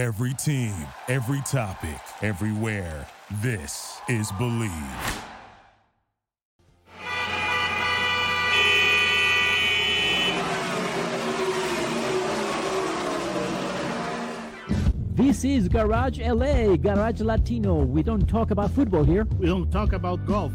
Every team, every topic, everywhere. This is Bleav. This is Garage LA, Garage Latino. We don't talk about football here. We don't talk about golf.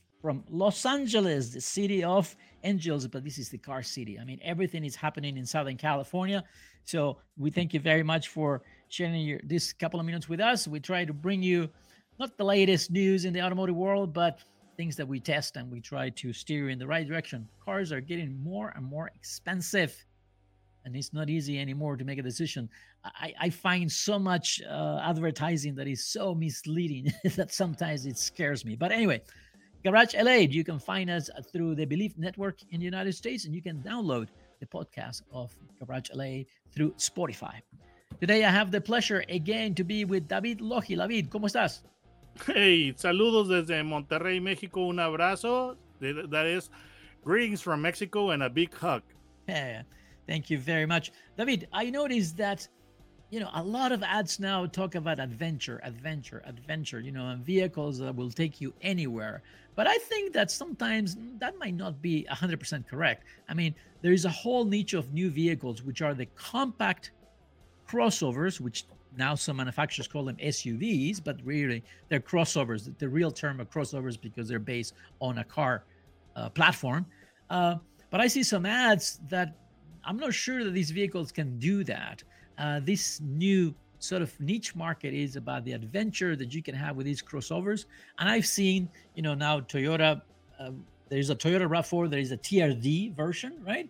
from Los Angeles, the city of angels, but this is the car city. I mean, everything is happening in Southern California. So we thank you very much for sharing your, this couple of minutes with us. We try to bring you not the latest news in the automotive world, but things that we test and we try to steer you in the right direction. Cars are getting more and more expensive and it's not easy anymore to make a decision. I, I find so much uh, advertising that is so misleading that sometimes it scares me. But anyway, Garage LA, you can find us through the Bleav Network in the United States, and you can download the podcast of Garage LA through Spotify. Today, I have the pleasure again to be with David Logi. David, ¿cómo estás? Hey, saludos desde Monterrey, México. Un abrazo. That is greetings from Mexico and a big hug. Yeah. Thank you very much. David, I noticed that, you know, a lot of ads now talk about adventure, adventure, adventure, you know, and vehicles that will take you anywhere. But I think that sometimes that might not be 100% correct. I mean, there is a whole niche of new vehicles, which are the compact crossovers, which now some manufacturers call them SUVs, but really they're crossovers. The real term of crossovers because they're based on a car uh, platform. Uh, but I see some ads that I'm not sure that these vehicles can do that. Uh, this new sort of niche market is about the adventure that you can have with these crossovers. And I've seen, you know, now Toyota, uh, there's a Toyota RAV4, there is a TRD version, right?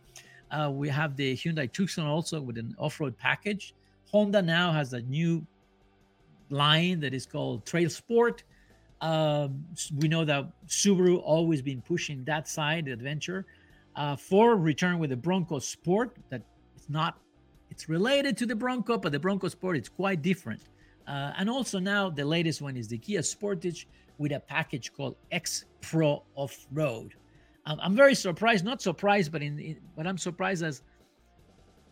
Uh, we have the Hyundai Tucson also with an off-road package. Honda now has a new line that is called Trail Sport. Um, we know that Subaru always been pushing that side, the adventure. Uh, Ford returned with the Bronco Sport. That it's not, it's related to the Bronco, but the Bronco Sport is quite different. Uh, and also now the latest one is the Kia Sportage with a package called X Pro Off Road. Um, I'm very surprised, not surprised, but in, in but I'm surprised as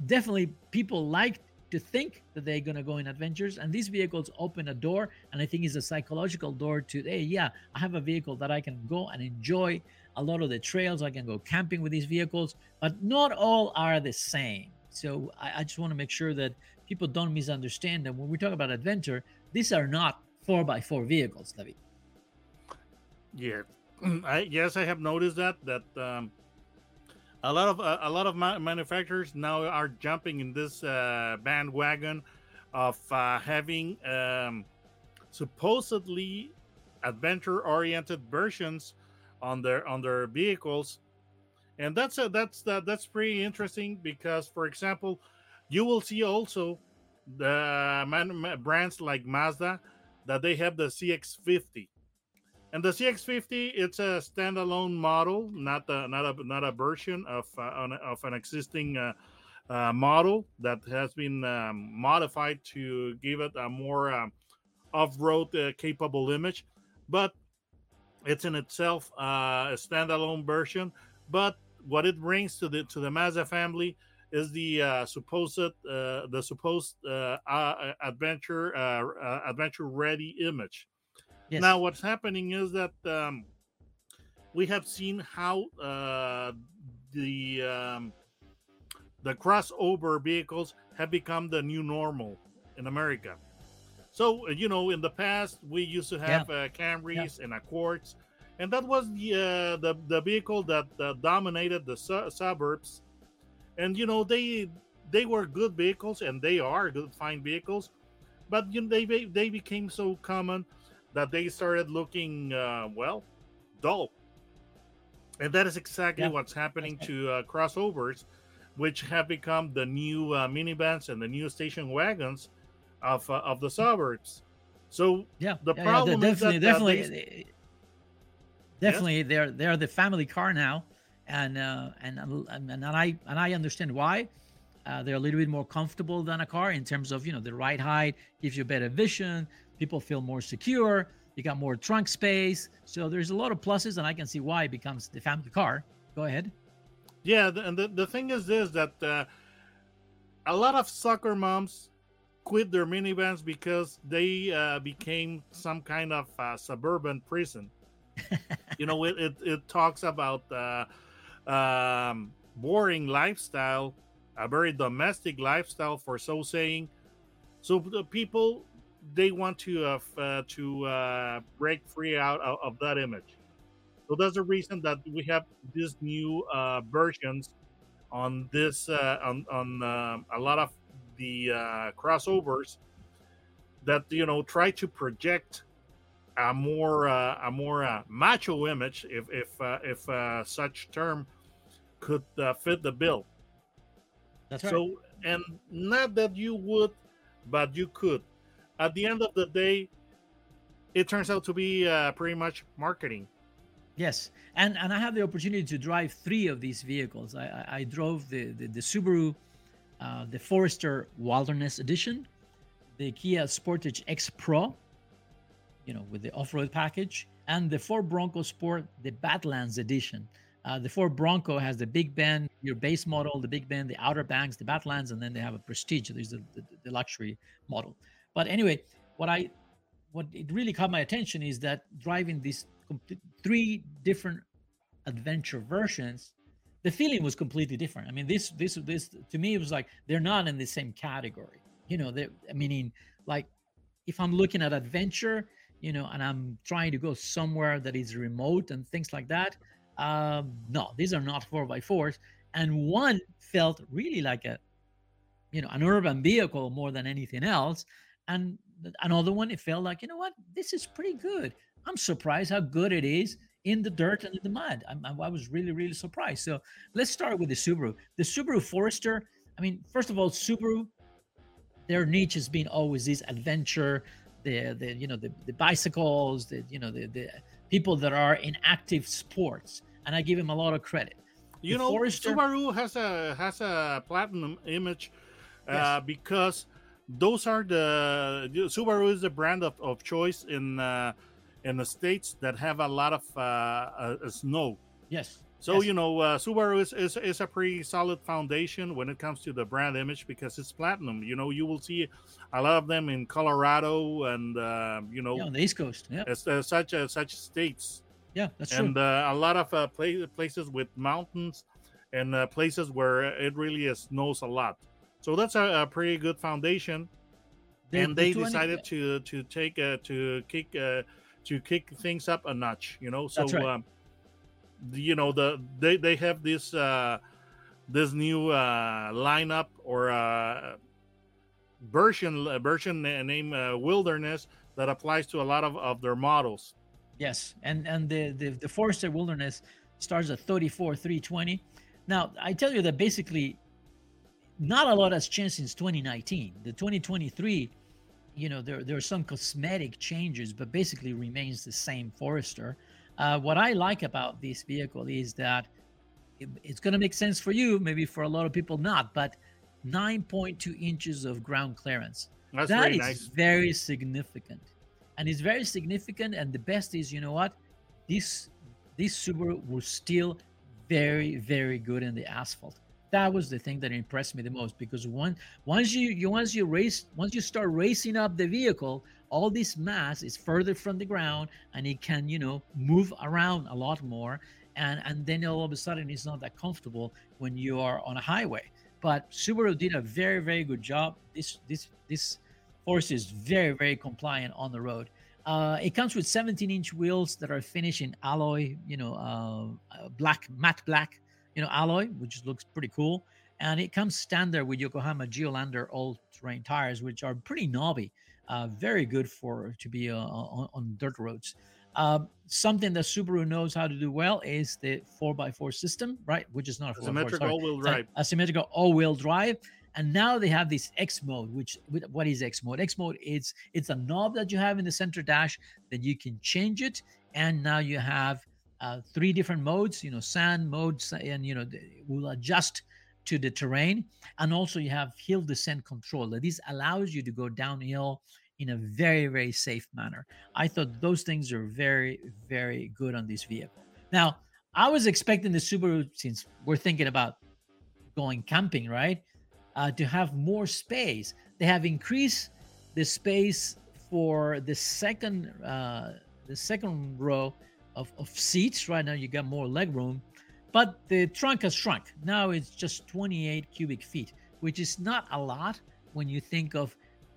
definitely people like to think that they're going to go in adventures and these vehicles open a door and i think it's a psychological door to hey yeah i have a vehicle that i can go and enjoy a lot of the trails i can go camping with these vehicles but not all are the same so i, I just want to make sure that people don't misunderstand that when we talk about adventure these are not 4x4 vehicles david. Yeah. I, yes i have noticed that that um, a lot of uh, a lot of ma- manufacturers now are jumping in this uh, bandwagon of uh, having um, supposedly adventure oriented versions on their on their vehicles and that's a, that's that, that's pretty interesting because for example you will see also the man, brands like mazda that they have the cx50 and the CX50 it's a standalone model, not a not a not a version of uh, of an existing uh, uh, model that has been um, modified to give it a more um, off-road uh, capable image. But it's in itself uh, a standalone version. But what it brings to the to the Mazda family is the uh, supposed uh, the supposed uh, adventure adventure ready image. Yes. Now, what's happening is that um, we have seen how uh, the um, the crossover vehicles have become the new normal in America. So, you know, in the past, we used to have yeah. uh, Camrys yeah. and Accords, and that was the uh, the, the vehicle that uh, dominated the su- suburbs. And you know, they they were good vehicles, and they are good, fine vehicles, but you know, they they became so common that they started looking uh, well dull. And that is exactly yeah. what's happening to uh, crossovers which have become the new uh, minivans and the new station wagons of, uh, of the suburbs. So Yeah, The yeah, yeah, problem is definitely, that, uh, definitely, definitely, they're they're the family car now, and uh, and and and I and I understand why. Uh, they're a little bit more comfortable than a car in terms of you know the ride height gives you better vision. People feel more secure. You got more trunk space. So there's a lot of pluses, and I can see why it becomes the family car. Go ahead. Yeah, the, and the, the thing is this that uh, a lot of soccer moms quit their minivans because they uh, became some kind of uh, suburban prison. You know, it, it, it talks about uh, um, boring lifestyle, a very domestic lifestyle for so saying. So the people they want to uh, uh, to uh, break free out of, of that image. So that's the reason that we have these new uh, versions on this uh, on on uh, a lot of the crossovers that you know try to project a more uh, a more uh, macho image, if if uh, if uh, such term could uh, fit the bill. That's right. So and not that you would, but you could. At the end of the day, it turns out to be uh, pretty much marketing. Yes, and and I have the opportunity to drive three of these vehicles. I I, I drove the, the the Subaru, uh, the Forester Wilderness Edition, the Kia Sportage X Pro, you know, with the off-road package, and the Ford Bronco Sport, the Badlands Edition. Uh, the Ford Bronco has the Big Bend, your base model, the Big Bend, the Outer Banks, the Badlands, and then they have a Prestige. There's the, the, the luxury model. But anyway, what I what it really caught my attention is that driving these three different adventure versions, the feeling was completely different. I mean, this this this to me it was like they're not in the same category. You know, they meaning like if I'm looking at adventure, you know, and I'm trying to go somewhere that is remote and things like that. Um, no, these are not four by fours. And one felt really like a, you know, an urban vehicle more than anything else. And another one, it felt like, you know what, this is pretty good. I'm surprised how good it is in the dirt and in the mud. I I was really, really surprised. So let's start with the Subaru. The Subaru Forester. I mean, first of all, Subaru, their niche has been always this adventure, the the you know the, the bicycles, the you know the the people that are in active sports, and I give him a lot of credit. You The know, Forester- Subaru has a has a platinum image uh, Yes. because those are the Subaru is the brand of, of choice in uh, in the states that have a lot of uh, uh, snow. Yes. So Yes. you know, uh, Subaru is, is is a pretty solid foundation when it comes to the brand image because it's platinum. You know, you will see a lot of them in Colorado and uh, you know Yeah, on the East Coast. Yeah, as, such uh, such states yeah, that's true. and uh, a lot of uh, pla- places with mountains and uh, places where it really snows a lot. So that's a, a pretty good foundation. And the they 20 decided to to take uh, to kick uh, to kick things up a notch. You know, so That's right. um, you know the they they have this uh, this new uh, lineup or uh, version uh, version na- named uh, Wilderness that applies to a lot of, of their models. Yes, and and the the, the Forester Wilderness starts at 34 320. Now I tell you that basically, not a lot has changed since 2019. The 2023, you know, there there are some cosmetic changes, but basically remains the same Forester. Uh, what I like about this vehicle is that it- it's going to make sense for you, maybe for a lot of people not, but 9.2 inches of ground clearance. That's That very is nice. very significant, and it's very significant. And the best is, you know what, this this Subaru was still very very good in the asphalt. That was the thing that impressed me the most because one once you you once you race once you start racing up the vehicle, all this mass is further from the ground and it can you know move around a lot more. And, and then all of a sudden it's not that comfortable when you are on a highway but Subaru did a very very good job. This this this Force is very very compliant on the road. Uh, it comes with 17 inch wheels that are finished in alloy, you know, uh, uh, black matte black, you know, alloy, which looks pretty cool. And it comes standard with Yokohama Geolandar all terrain tires, which are pretty knobby, uh, very good for to be uh, on, on dirt roads. Um, something that Subaru knows how to do well is the 4x4 system, right? Which is not a Symmetrical all-wheel drive. a symmetrical all-wheel drive And now they have this X mode, which what is X mode? X mode it's it's a knob that you have in the center dash that you can change it, and now you have uh, three different modes. You know, sand modes, and you know will adjust to the terrain, and also you have hill descent control. That this allows you to go downhill in a very very safe manner. I thought those things are very very good on this vehicle. Now I was expecting the Subaru, since we're thinking about going camping, right? uh, to have more space. They have increased the space for the second uh, the second row of, of seats. Right now, you got more leg room, but the trunk has shrunk. Now it's just 28 cubic feet, which is not a lot when you think of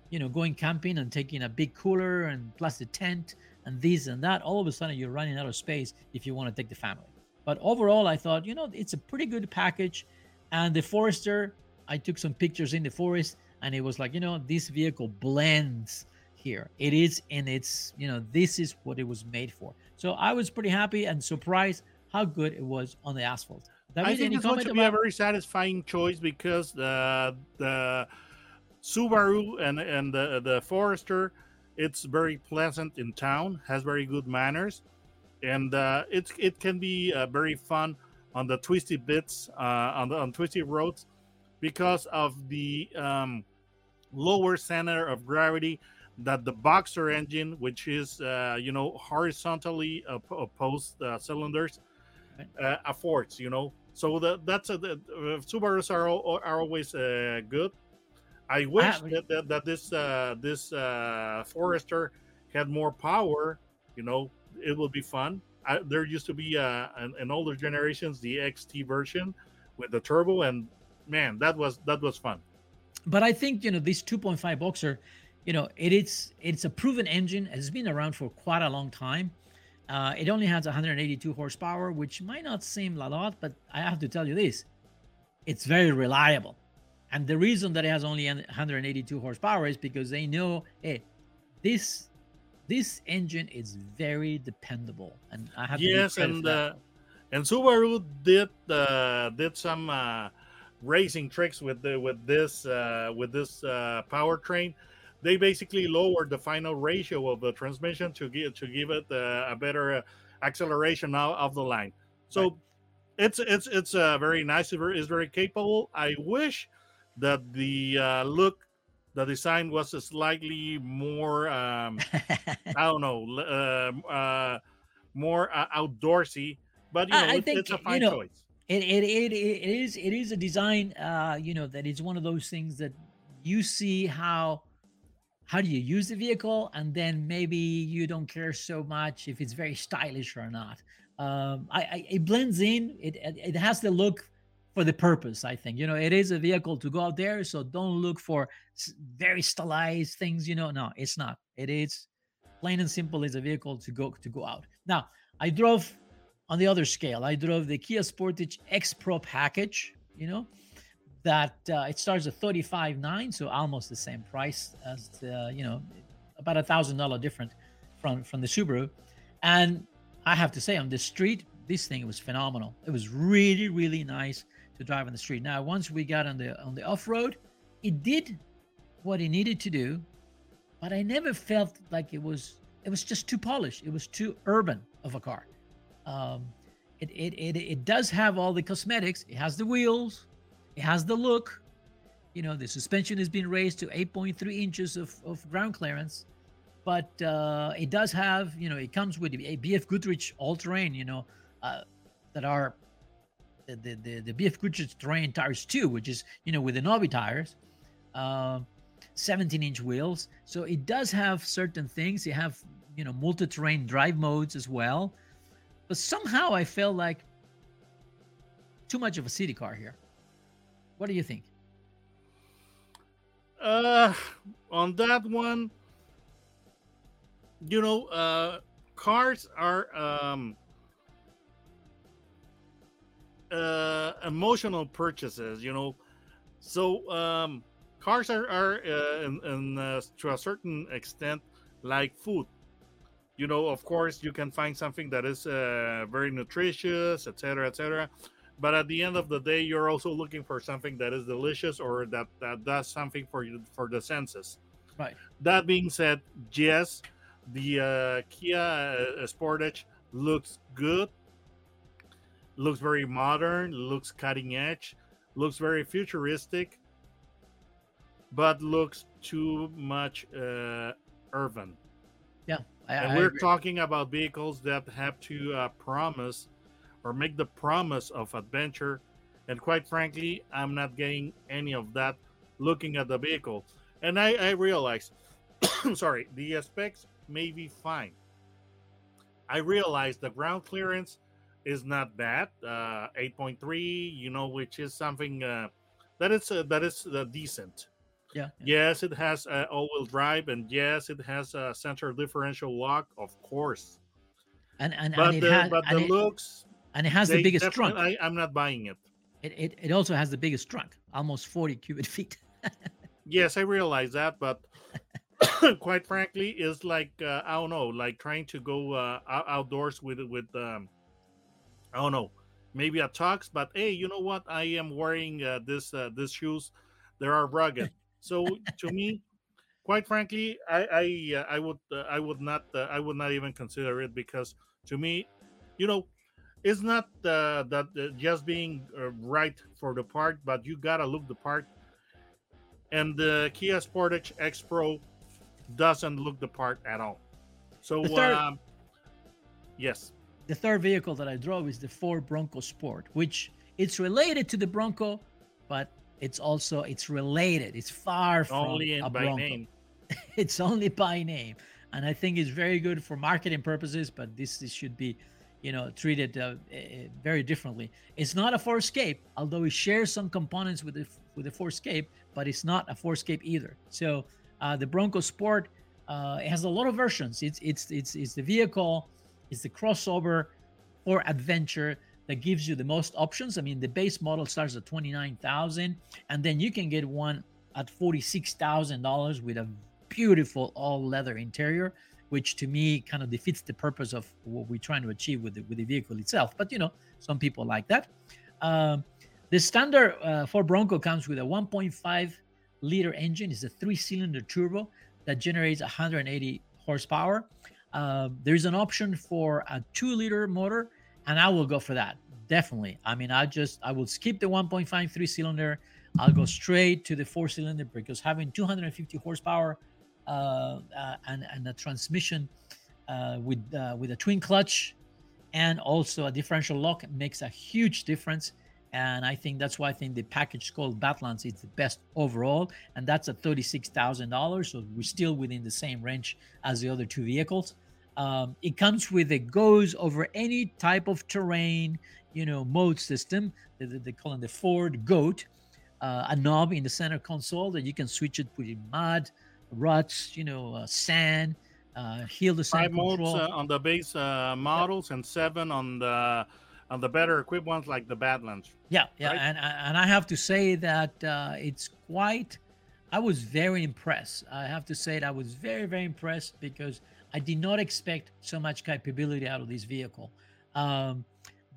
you know going camping and taking a big cooler and plus the tent and this and that. All of a sudden, you're running out of space if you want to take the family. But overall, I thought you know it's a pretty good package, and the Forester I took some pictures in the forest and it was like, you know, this vehicle blends here. It is and it's, you know, this is what it was made for. So I was pretty happy and surprised how good it was on the asphalt. David, I think it's going to be a very satisfying choice because the the Subaru and and the the Forester, it's very pleasant in town, has very good manners, and uh, it's it can be uh, very fun on the twisty bits uh, on the on twisty roads because of the um, lower center of gravity that the boxer engine, which is uh, you know horizontally opposed uh, cylinders, uh, affords. You know, so that that's a, the uh, Subarus are are always uh, good. I wish that, that, that this uh, this Forester had more power. You know, it would be fun. I, there used to be an, an older generations the XT version with the turbo, and man, that was that was fun. But I think you know this 2.5 boxer, you know, it is it's a proven engine. It's been around for quite a long time. Uh, it only has 182 horsepower, which might not seem a lot, but I have to tell you this: it's very reliable. And the reason that it has only 182 horsepower is because they know, hey, this this engine is very dependable, and I have yes, and uh, and Subaru did uh, did some uh, racing tricks with the with this uh, with this uh, powertrain. They basically lowered the final ratio of the transmission to give to give it uh, a better uh, acceleration out of the line. So right. it's it's it's uh, very nice. It's very capable. I wish that the uh, look, the design was slightly more. Um, I don't know, uh, uh, more uh, outdoorsy. But you know, I, I think, it's a fine you know, choice it, it, it, it is it is a design uh you know that is one of those things that you see how how do you use the vehicle? And then maybe you don't care so much if it's very stylish or not. Um i, I it blends in. It it has the look for the purpose i think. You know it is a vehicle to go out there so don't look for very stylized things you know. No it's not. It is plain and simple is a vehicle to go to go out. Now i drove on the other scale, I drove the Kia Sportage X Pro package, you know, that uh, it starts at 35.9, so almost the same price as, the, you know, about a thousand dollar different from from the Subaru. And I have to say, on the street, this thing was phenomenal. It was really, really nice to drive on the street. Now, once we got on the on the off road, it did what it needed to do, but I never felt like it was it was just too polished. It was too urban of a car. Um, it, it, it, it does have all the cosmetics. It has the wheels. It has the look. You know, the suspension has been raised to 8.3 inches of, of ground clearance. But uh, it does have, you know, it comes with a BF Goodrich all-terrain, you know, uh, that are the, the, the, BF Goodrich terrain tires too, which is, you know, with the Novi tires. Uh, 17 inch wheels so it does have certain things you have you know multi-terrain drive modes as well but somehow I felt like too much of a city car here. What do you think? Uh, on that one, you know, uh, cars are um, uh, emotional purchases. You know, so um, cars are are uh, in, in uh, to a certain extent like food you know of course you can find something that is uh, very nutritious etc etc but at the end of the day, you're also looking for something that is delicious or that, that does something for you for the senses. Right. That being said, yes, the uh, Kia uh, Sportage looks good, looks very modern, looks cutting edge, looks very futuristic, but looks too much uh, urban. Yeah, I, and I we're agree. talking about vehicles that have to uh, promise or make the promise of adventure. And quite frankly, I'm not getting any of that looking at the vehicle. And I, I realize, sorry, the specs may be fine. I realize the ground clearance is not bad, uh, 8.3, you know, which is something uh, that is uh, that is uh, decent. Yeah. Yes, it has uh, all-wheel drive, and yes, it has a center differential lock, of course. And and, But and the but the looks, and it has the biggest trunk. I, I'm not buying it. It, it it also has the biggest trunk, almost 40 cubic feet. Yes, I realize that, but quite frankly, it's like uh, I don't know, like trying to go uh, outdoors with with um, I don't know, maybe a tux. But hey, you know what? I am wearing uh, this uh, this shoes. They are rugged. So to me, quite frankly, I I uh, I would uh, I would not uh, I would not even consider it because to me, you know, it's not uh, that uh, just being uh, right for the part, but you gotta look the part. And the Kia Sportage X Pro doesn't look the part at all. So third- um, yes, the third vehicle that I drove is the Ford Bronco Sport, which it's related to the Bronco, but it's also it's related. It's far from only a by Bronco. name. it's only by name, and I think it's very good for marketing purposes. But this, this should be, you know, treated uh, eh, very differently. It's not a Ford Escape, although it shares some components with the with the Ford Escape, but it's not a Ford Escape either. So uh, the Bronco Sport uh, has a lot of versions. It's it's it's it's the vehicle, it's the crossover for adventure that gives you the most options. I mean, the base model starts at twenty nine thousand, and then you can get one at forty six thousand dollars with a beautiful all leather interior, which to me kind of defeats the purpose of what we're trying to achieve with the with the vehicle itself. But you know, some people like that. Um, the standard uh, Ford Bronco comes with a 1.5 liter engine. It's a three-cylinder turbo that generates 180 horsepower. Um, there's an option for a two-liter motor, and I will go for that definitely. I mean, I just I will skip the 1.5 three-cylinder. I'll go straight to the four-cylinder because having 250 horsepower uh, uh, and and a transmission uh, with uh, with a twin clutch and also a differential lock makes a huge difference. And I think that's why I think the package called Badlands is the best overall, and that's at thirty-six thousand dollars. So we're still within the same range as the other two vehicles. Um, it comes with a goes over any type of terrain, you know, mode system. They, they- they call it the Ford Goat. Uh, a knob in the center console that you can switch it, put in mud, ruts, you know, uh, sand, uh, heal the Five sand modes control. uh, on the base uh, models and seven on the on the better equipped ones like the Badlands. Yeah, yeah, right? and and I have to say that uh, it's quite. I was very impressed. I have to say that I was very very impressed because I did not expect so much capability out of this vehicle. Um,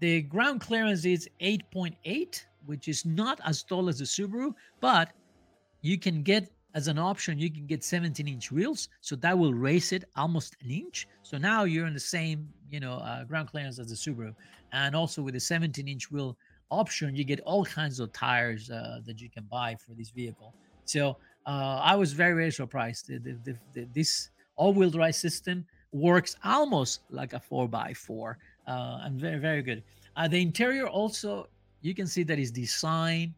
the ground clearance is 8.8, which is not as tall as the Subaru, but you can get as an option you can get 17 inch wheels so that will raise it almost an inch. So now you're in the same you know uh, ground clearance as the subaru. And also with the 17 inch wheel option you get all kinds of tires uh, that you can buy for this vehicle. So uh, i was very very surprised. The, the, the, this all-wheel drive system works almost like a 4x4 uh, and very very good. Uh, the interior also you can see that is designed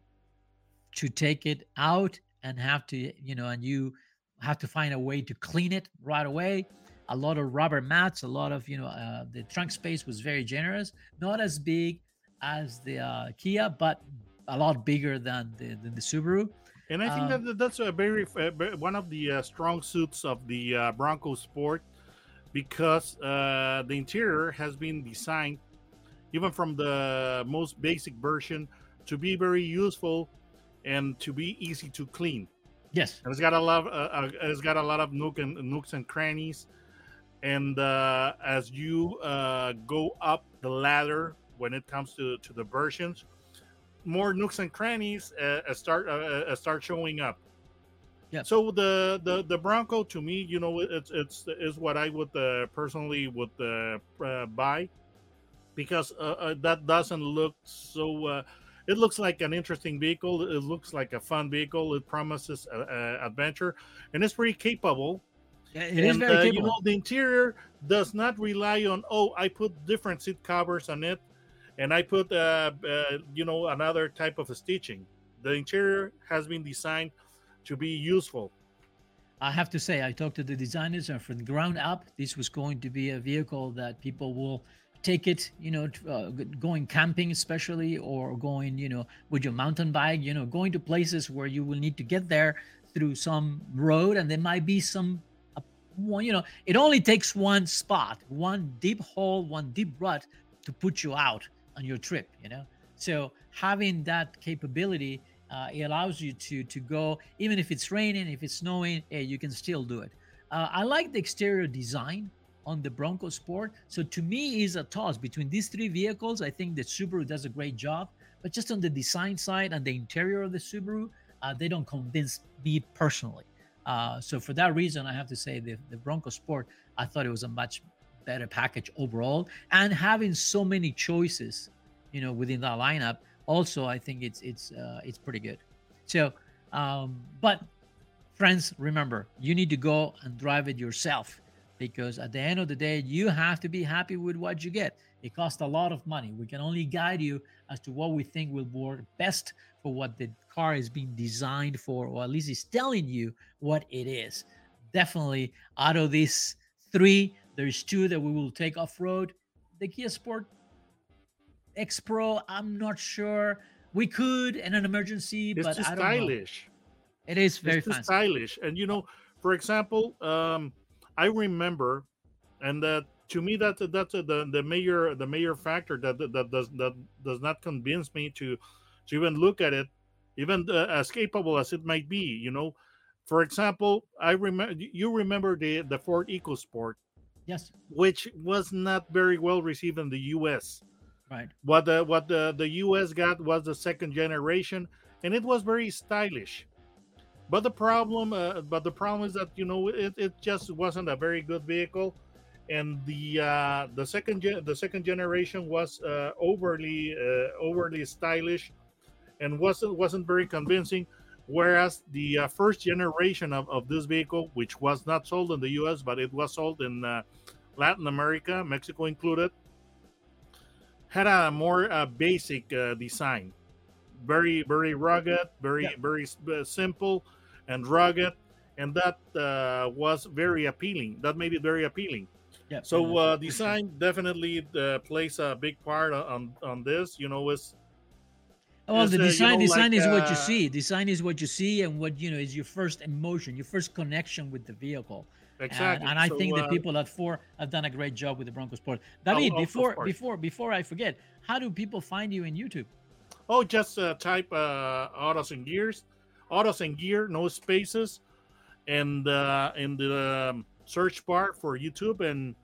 to take it out and have to you know and you have to find a way to clean it right away. A lot of rubber mats a lot of you know uh, the trunk space was very generous. Not as big as the uh, kia but a lot bigger than the, than the subaru. And I think Um, that that's a very uh, one of the uh, strong suits of the uh, Bronco Sport because uh, the interior has been designed, even from the most basic version, to be very useful and to be easy to clean. yes And it's got a lot. Of, uh, uh, it's got a lot of nook and nooks and crannies. And uh, as you uh, go up the ladder when it comes to to the versions, more nooks and crannies uh, start uh, start showing up. Yeah. So the the the Bronco to me, you know, it's it's is what I would uh, personally would uh, uh, buy because that doesn't look so. It looks like an interesting vehicle. It looks like a fun vehicle. It promises uh, uh, adventure, and it's pretty capable. Yeah, it is and, very uh, capable. You know, the interior does not rely on oh, I put different seat covers on it, and I put uh, uh you know another type of stitching. The interior has been designed to be useful. I have to say, I talked to the designers, and from the ground up, this was going to be a vehicle that people will take it, you know, uh, going camping, especially, or going, you know, with your mountain bike, you know, going to places where you will need to get there through some road, and there might be some, uh, one, you know, it only takes one spot, one deep hole, one deep rut to put you out on your trip, you know. So having that capability uh, it allows you to to go even if it's raining if it's snowing hey, you can still do it uh, i like the exterior design on the bronco sport. So to me is a toss. Between these three vehicles i think the subaru does a great job but just on the design side and the interior of the subaru uh, they don't convince me personally. Uh, so for that reason i have to say the, the bronco sport i thought it was a much better package overall. And having so many choices you know within that lineup also i think it's it's uh, it's pretty good. So um but friends remember you need to go and drive it yourself because at the end of the day you have to be happy with what you get it costs a lot of money we can only guide you as to what we think will work best for what the car is being designed for or at least is telling you what it is definitely out of these three there's two that we will take off road the kia sport X Pro, I'm not sure. We could in an emergency, It's but I don't know. stylish. It is very it's stylish and you know for example um i remember and that to me that's that's the the major the major factor that that, that does that does not convince me to to even look at it even uh, as capable as it might be you know? For example i remember you remember the the ford ecosport? Yes, which was not very well received in the us right. what the what the the us got was the second generation and it was very stylish but the problem uh, but the problem is that you know it, it just wasn't a very good vehicle. And the uh the second gen- the second generation was uh overly uh, overly stylish and wasn't wasn't very convincing. Whereas the uh, first generation of, of this vehicle which was not sold in the us but it was sold in uh, latin america mexico included had a more uh, basic uh, design. Very very rugged very Yeah. very uh, simple and rugged and that uh, was very appealing that made it very appealing Yeah. so uh, design definitely uh, plays a big part on on this you know it's Well, is, the uh, you design know, design like, is what you uh, see. Design is what you see, and what you know is your first emotion, your first connection with the vehicle. And- exactly And, I So, think the uh, people at Ford have done a great job with the Bronco Sport. Oh, David, of before before before I forget, how do people find you in YouTube? oh just uh, type uh, autos and gears autos and gear no spaces and uh, in the um, search bar for youtube and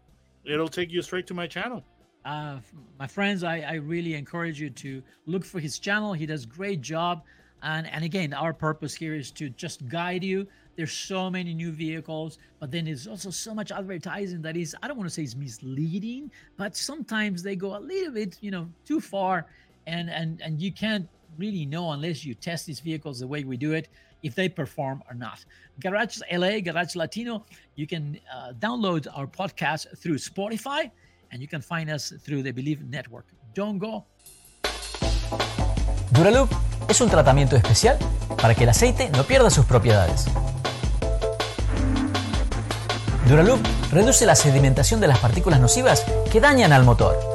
it'll take you straight to my channel uh, my friends, I, I really encourage you to look for his channel. He does great job, and and again, our purpose here is to just guide you. There's so many new vehicles, but then there's also so much advertising that is I don't want to say is misleading, but sometimes they go a little bit, you know, too far, and and and you can't really know unless you test these vehicles the way we do it if they perform or not. Garage LA, Garage Latino, you can uh, download our podcast through Spotify and you can find us through the Believe Network. Don't go. Duraloop es un tratamiento especial para que el aceite no pierda sus propiedades. Duraloop reduce la sedimentación de las partículas nocivas que dañan al motor.